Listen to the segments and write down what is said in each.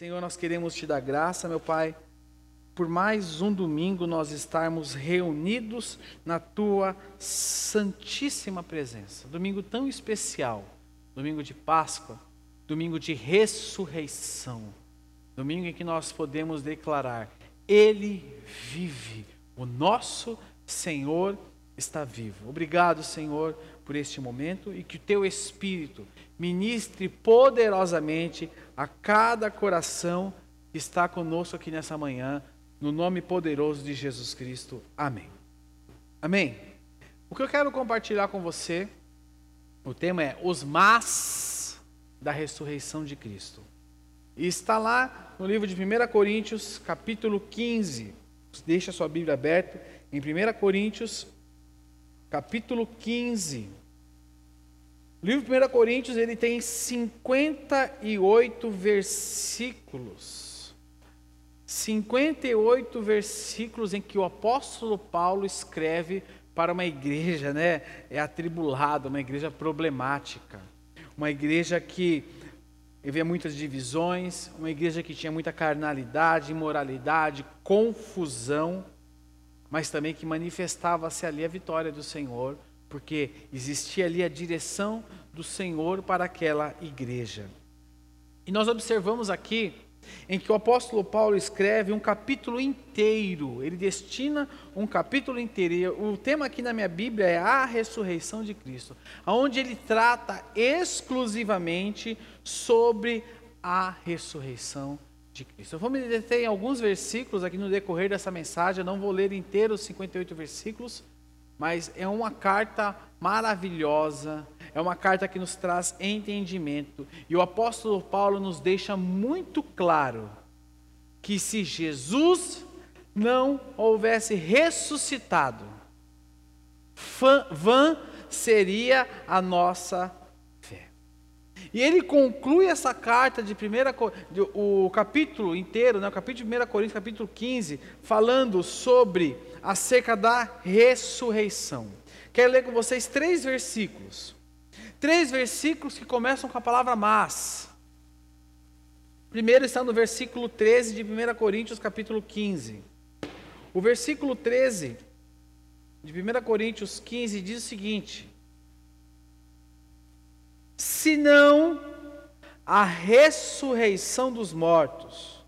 Senhor, nós queremos te dar graça, meu Pai, por mais um domingo nós estarmos reunidos na tua santíssima presença. Domingo tão especial, domingo de Páscoa, domingo de ressurreição, domingo em que nós podemos declarar: Ele vive, o nosso Senhor está vivo. Obrigado, Senhor, por este momento e que o teu Espírito ministre poderosamente a cada coração que está conosco aqui nessa manhã, no nome poderoso de Jesus Cristo. Amém. Amém. O que eu quero compartilhar com você, o tema é os mas da ressurreição de Cristo. E está lá no livro de 1 Coríntios, capítulo 15. Deixa sua Bíblia aberta em 1 Coríntios, capítulo 15. O livro de 1 Coríntios ele tem 58 versículos. 58 versículos em que o apóstolo Paulo escreve para uma igreja, né, é atribulada, uma igreja problemática, uma igreja que havia muitas divisões, uma igreja que tinha muita carnalidade, imoralidade, confusão, mas também que manifestava-se ali a vitória do Senhor porque existia ali a direção do Senhor para aquela igreja. E nós observamos aqui em que o apóstolo Paulo escreve um capítulo inteiro, ele destina um capítulo inteiro. O tema aqui na minha Bíblia é a ressurreição de Cristo, onde ele trata exclusivamente sobre a ressurreição de Cristo. Eu vou me deter em alguns versículos aqui no decorrer dessa mensagem, eu não vou ler inteiro os 58 versículos, mas é uma carta maravilhosa, é uma carta que nos traz entendimento. E o apóstolo Paulo nos deixa muito claro que se Jesus não houvesse ressuscitado, vã seria a nossa. E ele conclui essa carta de primeira, o capítulo inteiro, né, o capítulo de 1 Coríntios, capítulo 15, falando sobre acerca da ressurreição. Quero ler com vocês três versículos. Três versículos que começam com a palavra mas. Primeiro está no versículo 13 de 1 Coríntios, capítulo 15. O versículo 13 de 1 Coríntios 15 diz o seguinte: Se não a ressurreição dos mortos,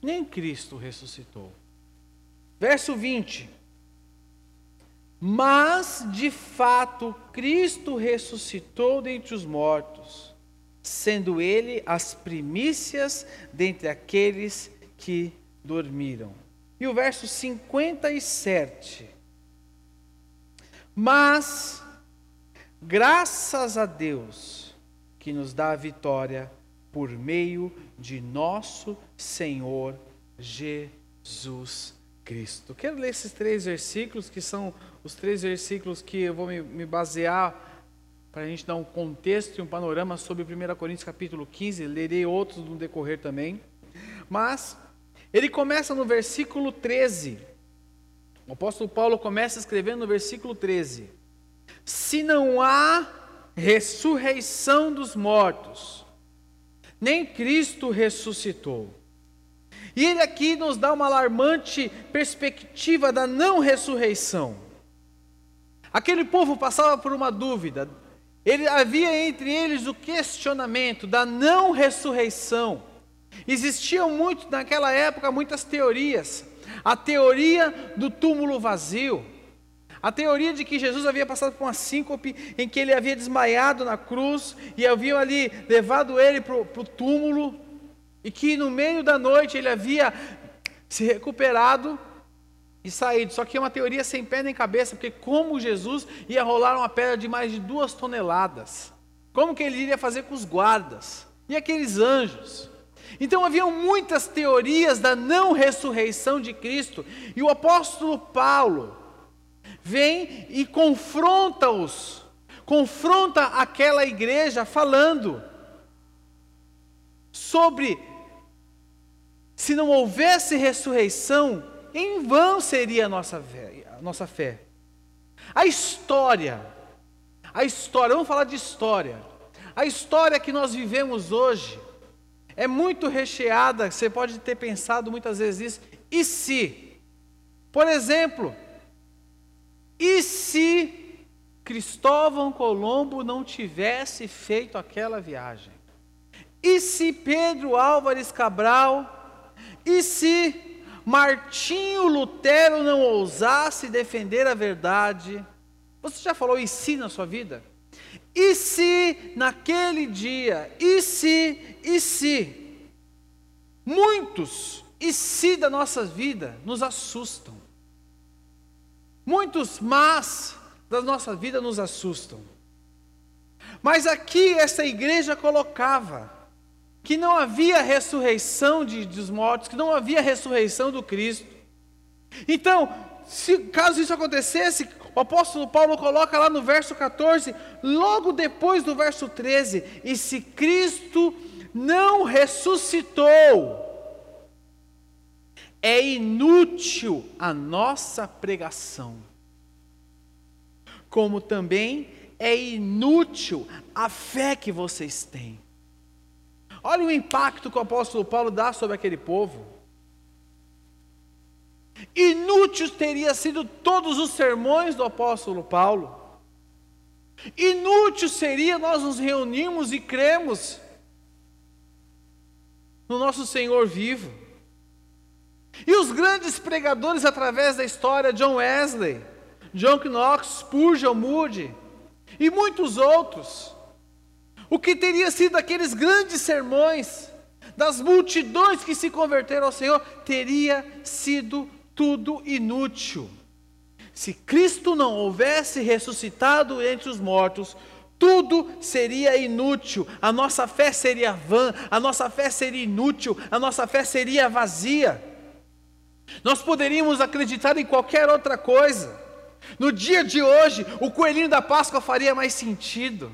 nem Cristo ressuscitou. Verso 20. Mas, de fato, Cristo ressuscitou dentre os mortos, sendo ele as primícias dentre aqueles que dormiram. E o verso 57. Mas, graças a Deus, que nos dá a vitória por meio de nosso Senhor Jesus Cristo. Quero ler esses três versículos, que são os três versículos que eu vou me, me basear para a gente dar um contexto e um panorama sobre 1 Coríntios capítulo 15, lerei outros no decorrer também. Mas ele começa no versículo 13. O apóstolo Paulo começa escrevendo no versículo 13: Se não há ressurreição dos mortos, nem Cristo ressuscitou. E ele aqui nos dá uma alarmante perspectiva da não ressurreição. Aquele povo passava por uma dúvida. Ele havia entre eles o questionamento da não ressurreição. Existiam muito naquela época muitas teorias. A teoria do túmulo vazio, a teoria de que Jesus havia passado por uma síncope, em que ele havia desmaiado na cruz e haviam ali levado ele para o túmulo, e que no meio da noite ele havia se recuperado e saído. Só que é uma teoria sem pé nem cabeça, porque como Jesus ia rolar uma pedra de mais de duas toneladas? Como que ele iria fazer com os guardas? E aqueles anjos? Então haviam muitas teorias da não ressurreição de Cristo, e o apóstolo Paulo vem e confronta-os, confronta aquela igreja falando sobre se não houvesse ressurreição, em vão seria a nossa fé. A nossa fé. A história, a história, vamos falar de história. A história que nós vivemos hoje é muito recheada, você pode ter pensado muitas vezes isso. E se? Por exemplo, e se Cristóvão Colombo não tivesse feito aquela viagem? E se Pedro Álvares Cabral? E se Martinho Lutero não ousasse defender a verdade, você já falou e se na sua vida? E se naquele dia, e se, e se, muitos e se da nossa vida nos assustam. Muitos mas da nossa vida nos assustam. Mas aqui essa igreja colocava que não havia ressurreição de, dos mortos, que não havia ressurreição do Cristo. Então, se, caso isso acontecesse, o apóstolo Paulo coloca lá no verso 14, logo depois do verso 13: E se Cristo não ressuscitou, é inútil a nossa pregação, como também é inútil a fé que vocês têm. Olha o impacto que o apóstolo Paulo dá sobre aquele povo. Inútil teria sido todos os sermões do apóstolo Paulo. Inútil seria nós nos reunirmos e cremos no nosso Senhor vivo. E os grandes pregadores através da história, John Wesley, John Knox, Spurgeon, Moody e muitos outros, o que teria sido aqueles grandes sermões das multidões que se converteram ao Senhor, teria sido tudo inútil. Se Cristo não houvesse ressuscitado entre os mortos, tudo seria inútil, a nossa fé seria vã, a nossa fé seria inútil, a nossa fé seria vazia. Nós poderíamos acreditar em qualquer outra coisa. No dia de hoje, o coelhinho da Páscoa faria mais sentido.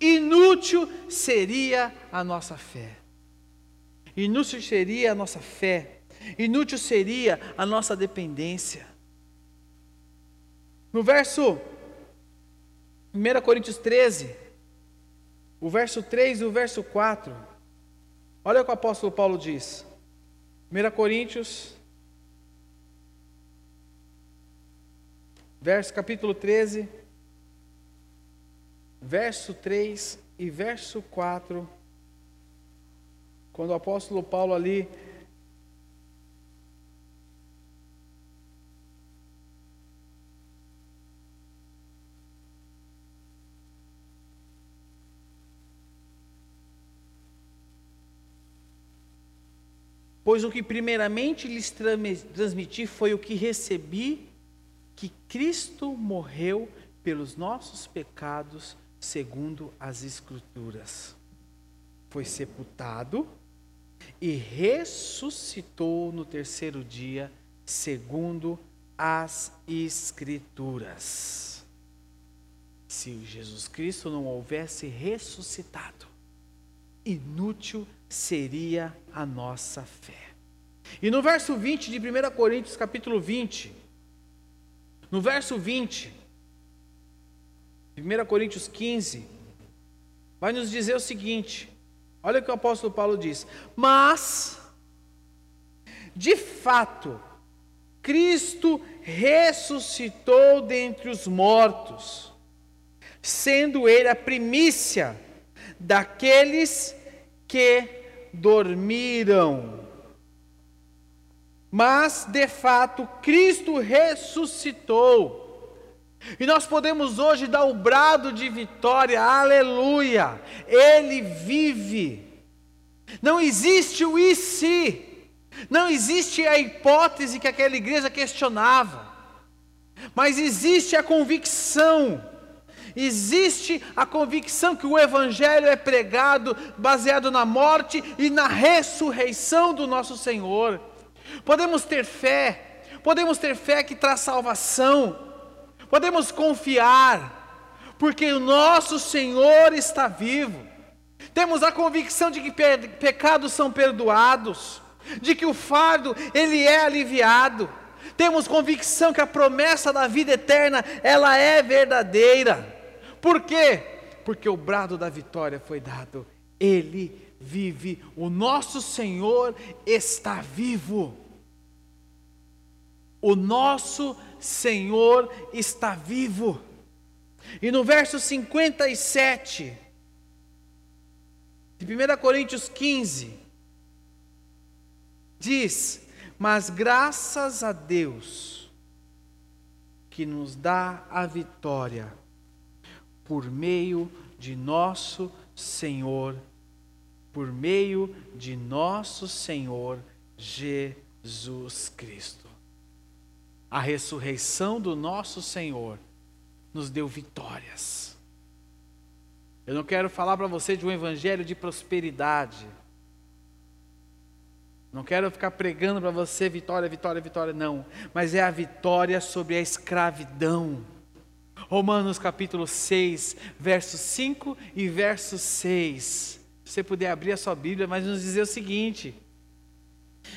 Inútil seria a nossa fé. Inútil seria a nossa fé. Inútil seria a nossa dependência. No verso 1 Coríntios 13, o verso 3 e o verso 4, olha o que o apóstolo Paulo diz. 1 Coríntios, verso capítulo 13, verso 3 e verso 4, quando o apóstolo Paulo ali Pois o que primeiramente lhes transmiti foi o que recebi, que Cristo morreu pelos nossos pecados segundo as Escrituras. Foi sepultado e ressuscitou no terceiro dia, segundo as Escrituras. Se Jesus Cristo não houvesse ressuscitado, inútil a nossa fé. E no verso 20 de 1 Coríntios, capítulo 20, no verso 20, 1 Coríntios 15, vai nos dizer o seguinte: olha o que o apóstolo Paulo diz. Mas, de fato, Cristo ressuscitou dentre os mortos, sendo Ele a primícia daqueles que dormiram. Mas, de fato, Cristo ressuscitou. E nós podemos hoje dar o brado de vitória, aleluia, Ele vive. Não existe o e se, não existe a hipótese que aquela igreja questionava, mas existe a convicção Existe a convicção que o Evangelho é pregado baseado na morte e na ressurreição do nosso Senhor. Podemos ter fé, podemos ter fé que traz salvação, podemos confiar, porque o nosso Senhor está vivo. Temos a convicção de que pe pecados são perdoados, de que o fardo ele é aliviado. Temos convicção que a promessa da vida eterna ela é verdadeira. Por quê? Porque o brado da vitória foi dado. Ele vive, o nosso Senhor está vivo. O nosso Senhor está vivo. E no verso 57 de 1 Coríntios 15, diz: Mas graças a Deus que nos dá a vitória por meio de nosso Senhor, por meio de nosso Senhor Jesus Cristo. A ressurreição do nosso Senhor nos deu vitórias. Eu não quero falar para você de um evangelho de prosperidade. Não quero ficar pregando para você vitória, vitória, vitória, não. Mas é a vitória sobre a escravidão. Romanos capítulo 6, verso 5 e verso 6. Se você puder abrir a sua Bíblia, mas nos dizer o seguinte: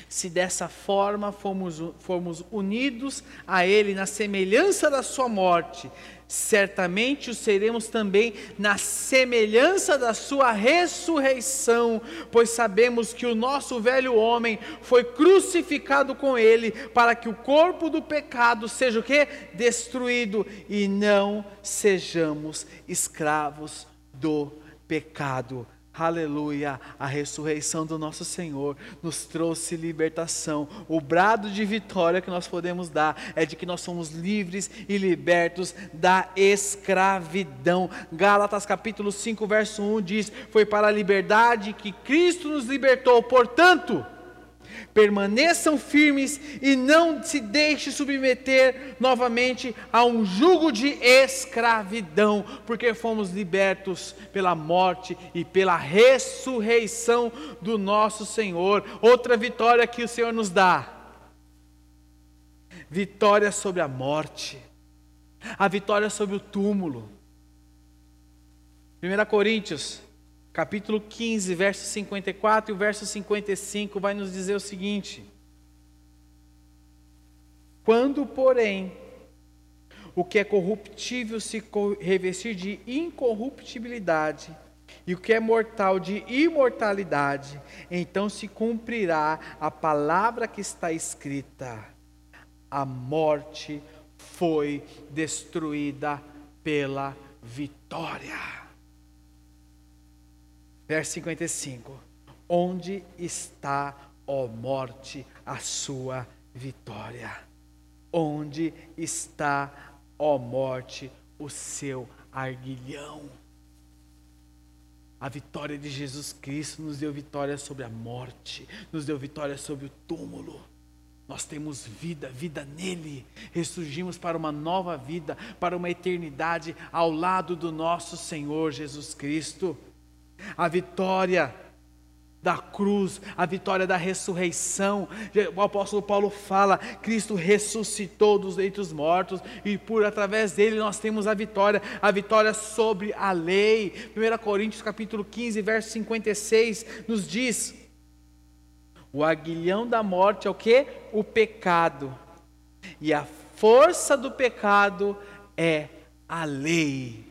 se dessa forma fomos, fomos unidos a Ele na semelhança da Sua morte, certamente o seremos também na semelhança da Sua ressurreição, pois sabemos que o nosso velho homem foi crucificado com Ele, para que o corpo do pecado seja o que? Destruído e não sejamos escravos do pecado. Aleluia, a ressurreição do nosso Senhor nos trouxe libertação. O brado de vitória que nós podemos dar é de que nós somos livres e libertos da escravidão. Gálatas capítulo 5, verso 1 diz: Foi para a liberdade que Cristo nos libertou, portanto, permaneçam firmes e não se deixe submeter novamente a um jugo de escravidão, porque fomos libertos pela morte e pela ressurreição do nosso Senhor. Outra vitória que o Senhor nos dá: vitória sobre a morte, a vitória sobre o túmulo. 1 Coríntios capítulo 15, verso 54 e o verso 55 vai nos dizer o seguinte: Quando, porém, o que é corruptível se revestir de incorruptibilidade, e o que é mortal de imortalidade, então se cumprirá a palavra que está escrita: a morte foi destruída pela vitória. Verso 55: Onde está, ó morte, a sua vitória? Onde está, ó morte, o seu arguilhão? A vitória de Jesus Cristo nos deu vitória sobre a morte, nos deu vitória sobre o túmulo. Nós temos vida, vida nele. Ressurgimos para uma nova vida, para uma eternidade ao lado do nosso Senhor Jesus Cristo a vitória da cruz, a vitória da ressurreição. O apóstolo Paulo fala: Cristo ressuscitou dos leitos mortos e por através dele nós temos a vitória, a vitória sobre a lei. 1 Coríntios capítulo 15, verso 56 nos diz: O aguilhão da morte é o que? O pecado. E a força do pecado é a lei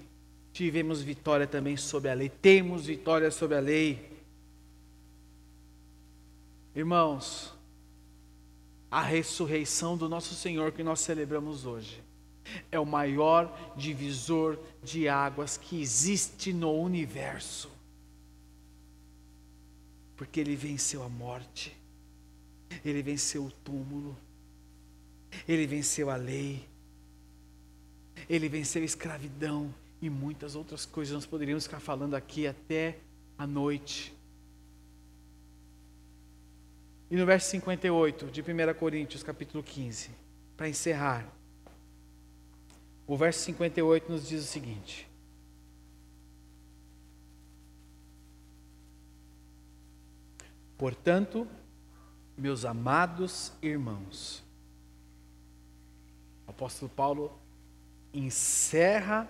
tivemos vitória também sobre a lei, temos vitória sobre a lei. Irmãos, a ressurreição do nosso Senhor que nós celebramos hoje é o maior divisor de águas que existe no universo. Porque ele venceu a morte, ele venceu o túmulo, ele venceu a lei, ele venceu a escravidão, e muitas outras coisas. Nós poderíamos ficar falando aqui até a noite. E no verso 58 de 1 Coríntios, capítulo 15, para encerrar, o verso 58 nos diz o seguinte: Portanto, meus amados irmãos, o apóstolo Paulo encerra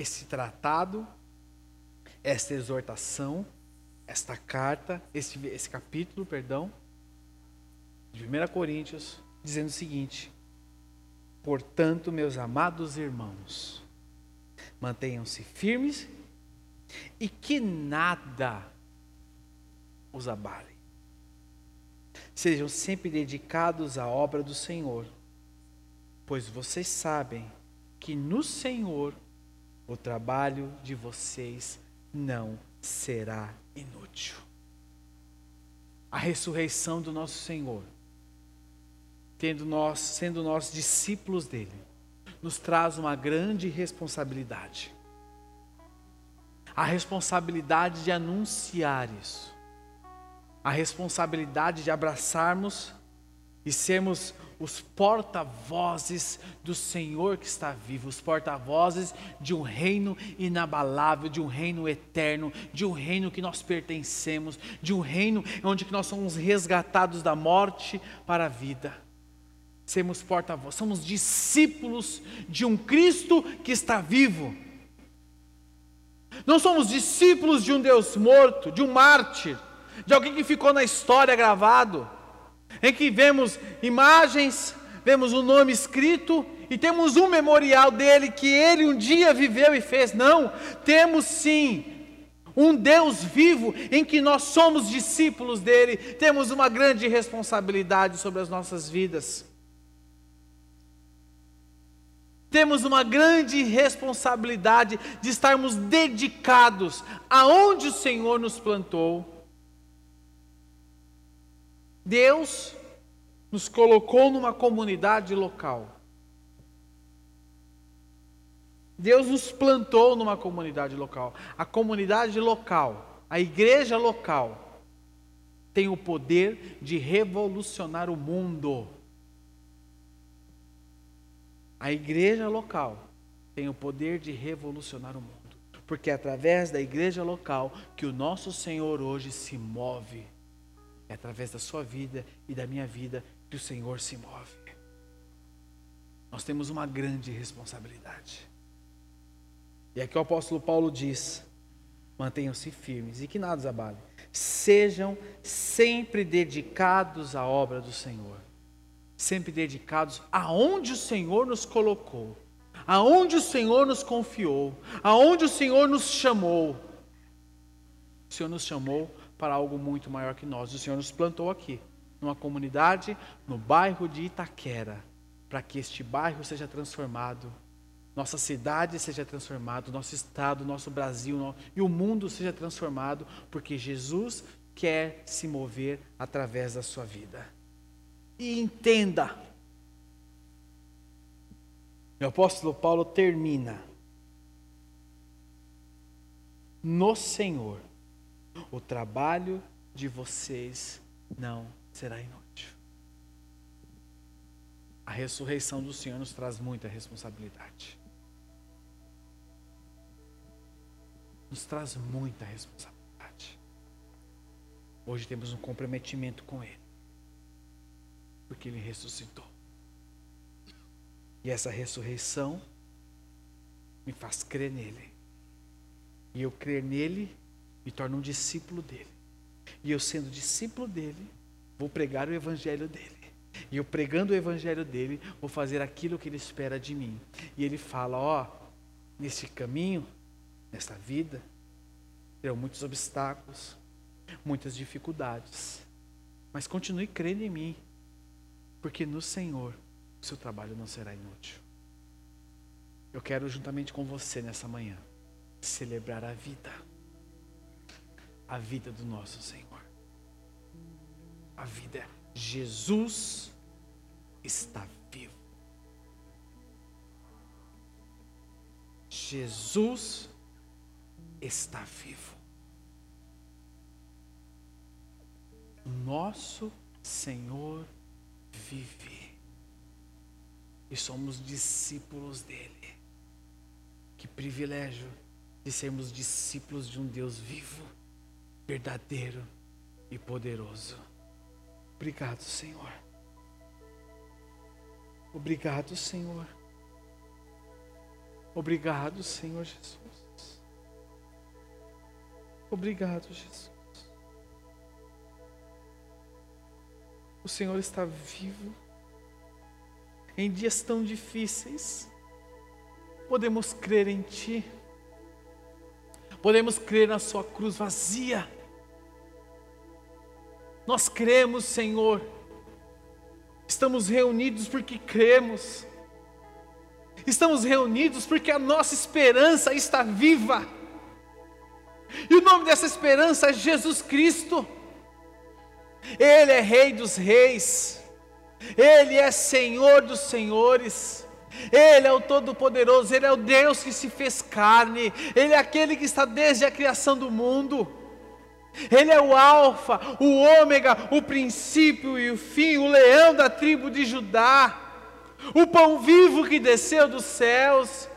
esse tratado, esta exortação, esta carta, esse, esse capítulo, perdão, de 1 Coríntios, dizendo o seguinte: Portanto, meus amados irmãos, mantenham-se firmes e que nada os abale. Sejam sempre dedicados à obra do Senhor, pois vocês sabem que no Senhor o trabalho de vocês não será inútil. A ressurreição do nosso Senhor, tendo nós, sendo nós discípulos dele, nos traz uma grande responsabilidade. A responsabilidade de anunciar isso. A responsabilidade de abraçarmos e sermos os porta-vozes do Senhor que está vivo, os porta-vozes de um reino inabalável, de um reino eterno, de um reino que nós pertencemos, de um reino onde nós somos resgatados da morte para a vida. Sermos porta-vozes, somos discípulos de um Cristo que está vivo. Não somos discípulos de um Deus morto, de um mártir, de alguém que ficou na história gravado em que vemos imagens, vemos o um nome escrito e temos um memorial dele que ele um dia viveu e fez. Não, temos sim um Deus vivo em que nós somos discípulos dele, temos uma grande responsabilidade sobre as nossas vidas. Temos uma grande responsabilidade de estarmos dedicados aonde o Senhor nos plantou Deus nos colocou numa comunidade local. Deus nos plantou numa comunidade local. A comunidade local, a igreja local, tem o poder de revolucionar o mundo. A igreja local tem o poder de revolucionar o mundo. Porque é através da igreja local que o nosso Senhor hoje se move. É através da sua vida e da minha vida que o Senhor se move. Nós temos uma grande responsabilidade. E aqui o apóstolo Paulo diz: mantenham-se firmes e que nada os abale. Sejam sempre dedicados à obra do Senhor. Sempre dedicados aonde o Senhor nos colocou, aonde o Senhor nos confiou, aonde o Senhor nos chamou. O Senhor nos chamou para algo muito maior que nós. O Senhor nos plantou aqui, numa comunidade, no bairro de Itaquera, para que este bairro seja transformado, nossa cidade seja transformada, nosso estado, nosso Brasil e o mundo seja transformado, porque Jesus quer se mover através da sua vida. E entenda, o apóstolo Paulo termina no Senhor o trabalho de vocês não será inútil. A ressurreição do Senhor nos traz muita responsabilidade. Nos traz muita responsabilidade. Hoje temos um comprometimento com Ele, porque Ele ressuscitou. E essa ressurreição me faz crer nele. E eu crer nele me torno um discípulo dele. E eu, sendo discípulo dele, vou pregar o evangelho dele. E eu pregando o evangelho dele, vou fazer aquilo que ele espera de mim. E ele fala: Ó, oh, nesse caminho, nessa vida, terão muitos obstáculos, muitas dificuldades. Mas continue crendo em mim, porque no Senhor o seu trabalho não será inútil. Eu quero, juntamente com você nessa manhã, celebrar a vida a vida do nosso Senhor. A vida é Jesus está vivo. Jesus está vivo. Nosso Senhor vive. E somos discípulos dele. Que privilégio de sermos discípulos de um Deus vivo verdadeiro e poderoso. Obrigado, Senhor. Obrigado, Senhor. Obrigado, Senhor Jesus. Obrigado, Jesus. O Senhor está vivo. Em dias tão difíceis, podemos crer em Ti. Podemos crer na Sua cruz vazia. Nós cremos, Senhor. Estamos reunidos porque cremos. Estamos reunidos porque a nossa esperança está viva. E o nome dessa esperança é Jesus Cristo. Ele é Rei dos Reis. Ele é Senhor dos Senhores. Ele é o Todo-Poderoso, Ele é o Deus que se fez carne, Ele é aquele que está desde a criação do mundo. Ele é o Alfa, o Ômega, o princípio e o fim, o leão da tribo de Judá, o pão vivo que desceu dos céus,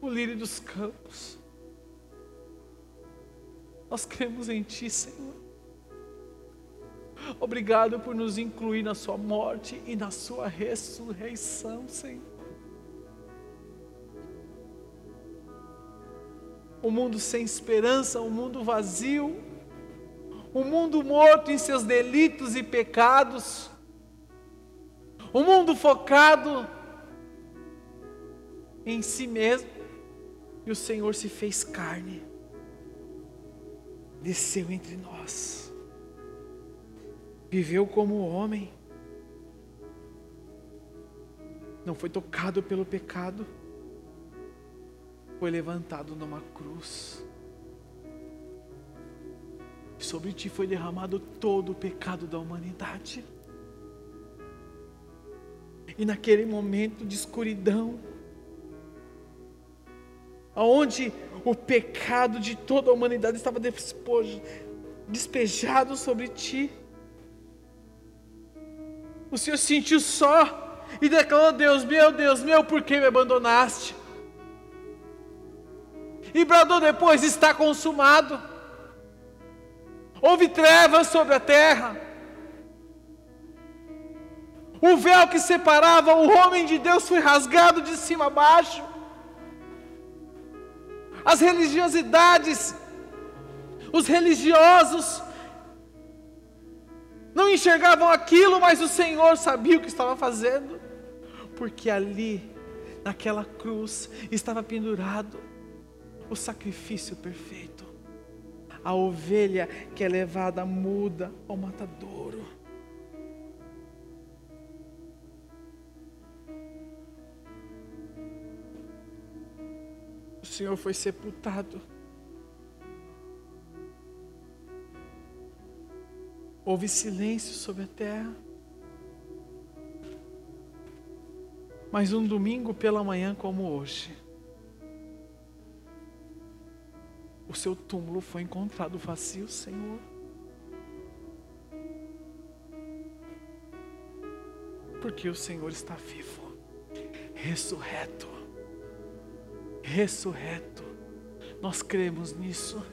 o lírio dos campos. Nós cremos em Ti, Senhor. Obrigado por nos incluir na Sua morte e na Sua ressurreição, Senhor. O mundo sem esperança, o mundo vazio, o mundo morto em seus delitos e pecados, o mundo focado em si mesmo, e o Senhor se fez carne, desceu entre nós viveu como homem, não foi tocado pelo pecado, foi levantado numa cruz. Sobre ti foi derramado todo o pecado da humanidade. E naquele momento de escuridão, aonde o pecado de toda a humanidade estava despejado sobre ti, o Senhor se sentiu só e declarou: Deus, meu Deus, meu, por que me abandonaste? E bradou depois: Está consumado. Houve trevas sobre a terra. O véu que separava o homem de Deus foi rasgado de cima a baixo. As religiosidades, os religiosos não enxergavam aquilo, mas o Senhor sabia o que estava fazendo, porque ali, naquela cruz, estava pendurado o sacrifício perfeito, a ovelha que é levada muda ao matadouro. O Senhor foi sepultado. Houve silêncio sobre a terra. Mas um domingo pela manhã, como hoje, seu túmulo foi encontrado vazio, Senhor. Porque o Senhor está vivo, ressurreto, ressurreto. Nós cremos nisso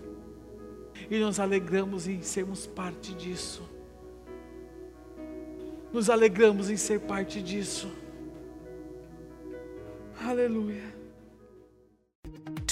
e nos alegramos em sermos parte disso. Nos alegramos em ser parte disso. Aleluia.